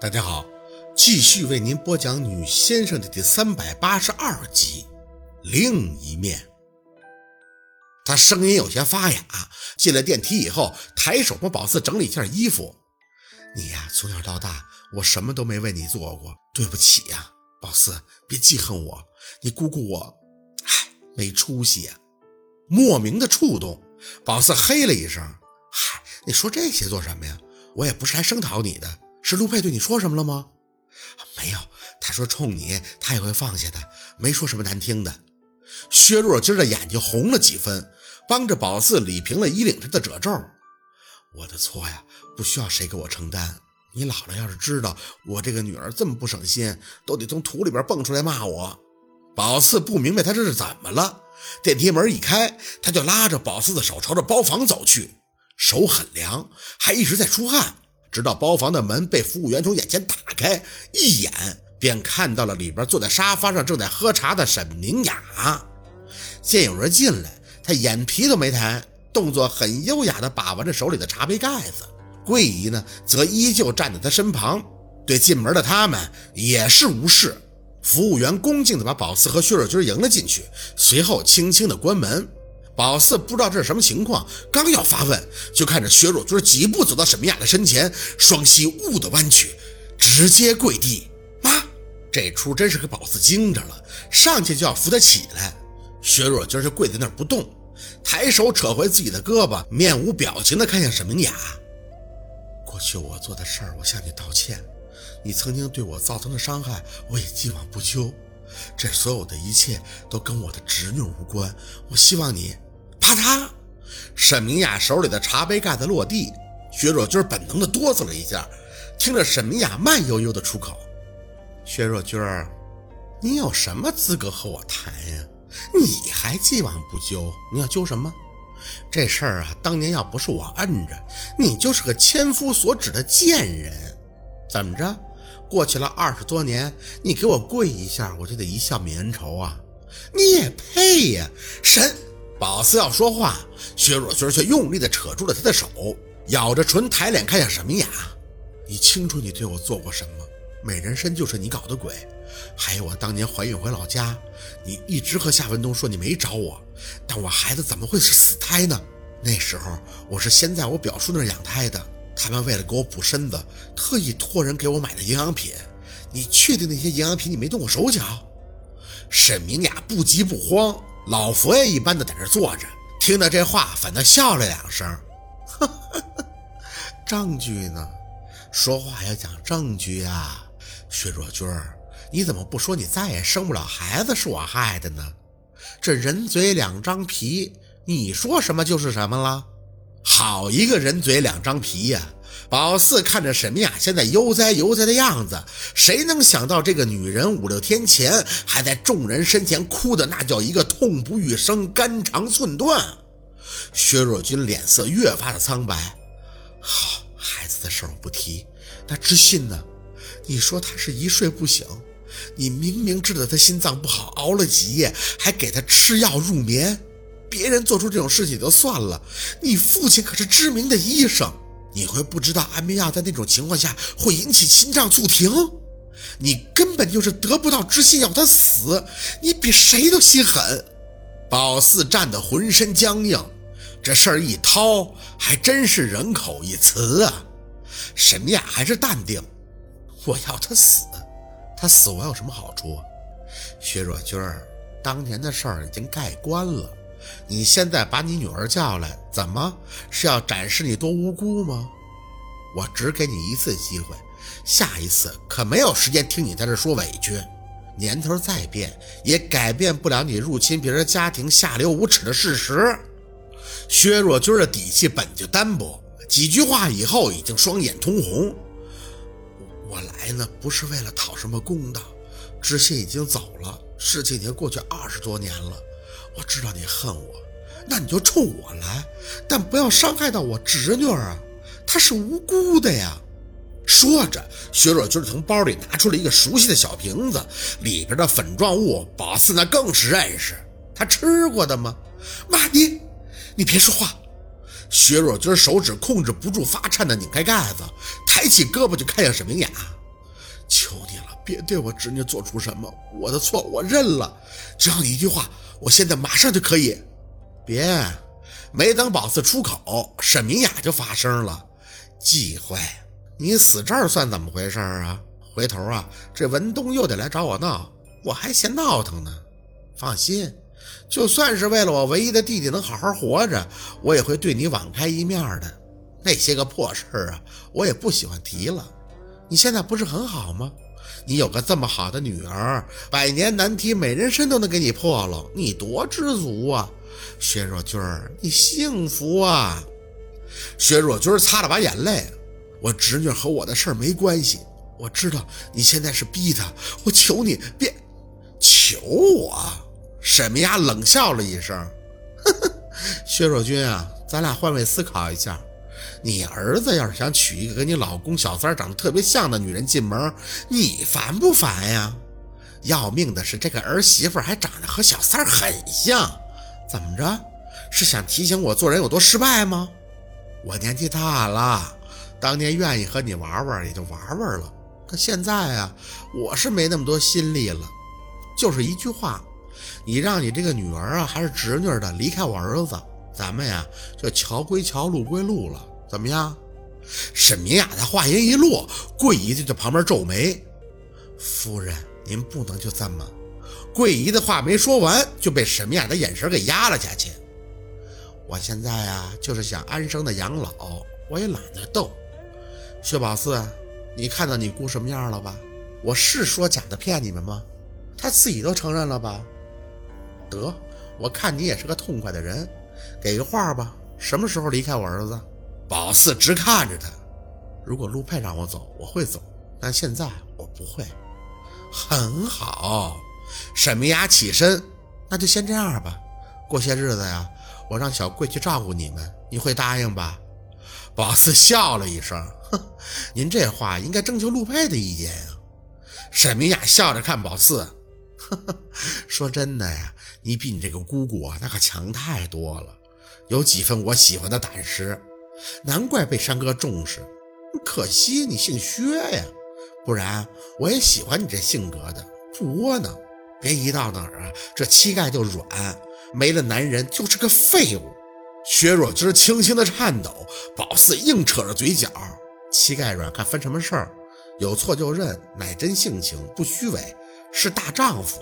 大家好，继续为您播讲《女先生》的第三百八十二集。另一面，他声音有些发哑。进了电梯以后，抬手帮宝四整理一下衣服。你呀，从小到大，我什么都没为你做过，对不起呀，宝四，别记恨我。你姑姑我，唉，没出息呀。莫名的触动，宝四嘿了一声。嗨，你说这些做什么呀？我也不是来声讨你的。是陆佩对你说什么了吗？没有，他说冲你他也会放下的，没说什么难听的。薛若今的眼睛红了几分，帮着宝四理平了衣领上的褶皱。我的错呀，不需要谁给我承担。你姥姥要是知道我这个女儿这么不省心，都得从土里边蹦出来骂我。宝四不明白他这是怎么了。电梯门一开，他就拉着宝四的手朝着包房走去，手很凉，还一直在出汗。直到包房的门被服务员从眼前打开，一眼便看到了里边坐在沙发上正在喝茶的沈明雅。见有人进来，他眼皮都没抬，动作很优雅地把玩着手里的茶杯盖子。桂姨呢，则依旧站在他身旁，对进门的他们也是无视。服务员恭敬地把宝四和薛若君迎了进去，随后轻轻地关门。宝四不知道这是什么情况，刚要发问，就看着薛若君几步走到沈明雅的身前，双膝兀地弯曲，直接跪地。妈，这出真是给宝四惊着了，上去就要扶他起来。薛若君就跪在那儿不动，抬手扯回自己的胳膊，面无表情地看向沈明雅。过去我做的事儿，我向你道歉。你曾经对我造成的伤害，我也既往不咎。这所有的一切都跟我的侄女无关。我希望你。啪嗒，沈明雅手里的茶杯盖子落地，薛若君本能的哆嗦了一下，听着沈明雅慢悠悠的出口：“薛若君，你有什么资格和我谈呀？你还既往不咎，你要究什么？这事儿啊，当年要不是我摁着，你就是个千夫所指的贱人。怎么着？过去了二十多年，你给我跪一下，我就得一笑泯恩仇啊？你也配呀，沈！”宝四要说话，薛若君却用力地扯住了他的手，咬着唇，抬脸看向沈明雅：“你清楚你对我做过什么？美人参就是你搞的鬼，还有我当年怀孕回老家，你一直和夏文东说你没找我，但我孩子怎么会是死胎呢？那时候我是先在我表叔那养胎的，他们为了给我补身子，特意托人给我买的营养品。你确定那些营养品你没动过手脚？”沈明雅不急不慌。老佛爷一般的在这坐着，听到这话，反倒笑了两声。证据呢？说话要讲证据啊！薛若君，你怎么不说你再也生不了孩子是我害的呢？这人嘴两张皮，你说什么就是什么了。好一个人嘴两张皮呀！宝四看着沈明雅现在悠哉悠哉的样子，谁能想到这个女人五六天前还在众人身前哭的那叫一个痛不欲生、肝肠寸断？薛若君脸色越发的苍白。好，孩子的事我不提。那知信呢？你说他是一睡不醒，你明明知道他心脏不好，熬了几夜，还给他吃药入眠。别人做出这种事情就算了，你父亲可是知名的医生。你会不知道安眠药在那种情况下会引起心脏骤停？你根本就是得不到知心要他死，你比谁都心狠。宝四站得浑身僵硬，这事儿一掏，还真是人口一词啊。沈雅还是淡定，我要他死，他死我有什么好处啊？薛若君儿，当年的事儿已经盖棺了。你现在把你女儿叫来，怎么是要展示你多无辜吗？我只给你一次机会，下一次可没有时间听你在这说委屈。年头再变，也改变不了你入侵别人家庭下流无耻的事实。薛若君的底气本就单薄，几句话以后已经双眼通红。我来呢，不是为了讨什么公道。知信已经走了，事情已经过去二十多年了。我知道你恨我，那你就冲我来，但不要伤害到我侄女啊，她是无辜的呀。说着，薛若君从包里拿出了一个熟悉的小瓶子，里边的粉状物，宝四那更是认识，他吃过的吗？妈，你，你别说话。薛若君手指控制不住发颤的拧开盖子，抬起胳膊就看向沈明雅。求你了别对我侄女做出什么，我的错我认了。只要你一句话，我现在马上就可以。别，没等宝四出口，沈明雅就发声了：“忌讳，你死这儿算怎么回事啊？回头啊，这文东又得来找我闹，我还嫌闹腾呢。放心，就算是为了我唯一的弟弟能好好活着，我也会对你网开一面的。那些个破事儿啊，我也不喜欢提了。你现在不是很好吗？”你有个这么好的女儿，百年难题美人参都能给你破了，你多知足啊！薛若君儿，你幸福啊！薛若君擦了把眼泪，我侄女和我的事儿没关系。我知道你现在是逼她，我求你别求我。沈明雅冷笑了一声，呵呵，薛若君啊，咱俩换位思考一下。你儿子要是想娶一个跟你老公小三长得特别像的女人进门，你烦不烦呀？要命的是，这个儿媳妇还长得和小三很像，怎么着？是想提醒我做人有多失败吗？我年纪大了，当年愿意和你玩玩也就玩玩了，可现在啊，我是没那么多心力了。就是一句话，你让你这个女儿啊，还是侄女的离开我儿子，咱们呀就桥归桥，路归路了。怎么样？沈明雅的话音一落，桂姨就在旁边皱眉：“夫人，您不能就这么……”桂姨的话没说完，就被沈明雅的眼神给压了下去。我现在呀，就是想安生的养老，我也懒得斗。薛宝四，你看到你姑什么样了吧？我是说假的骗你们吗？她自己都承认了吧？得，我看你也是个痛快的人，给个话吧，什么时候离开我儿子？宝四直看着他，如果陆佩让我走，我会走，但现在我不会。很好，沈明雅起身，那就先这样吧。过些日子呀，我让小贵去照顾你们，你会答应吧？宝四笑了一声，哼，您这话应该征求陆佩的意见呀。沈明雅笑着看宝四，呵呵，说真的呀，你比你这个姑姑啊，那可强太多了，有几分我喜欢的胆识。难怪被山哥重视，可惜你姓薛呀，不然我也喜欢你这性格的，不窝囊。别一到哪儿啊，这膝盖就软，没了男人就是个废物。薛若枝轻轻的颤抖，宝四硬扯着嘴角，膝盖软看分什么事儿，有错就认，乃真性情，不虚伪，是大丈夫。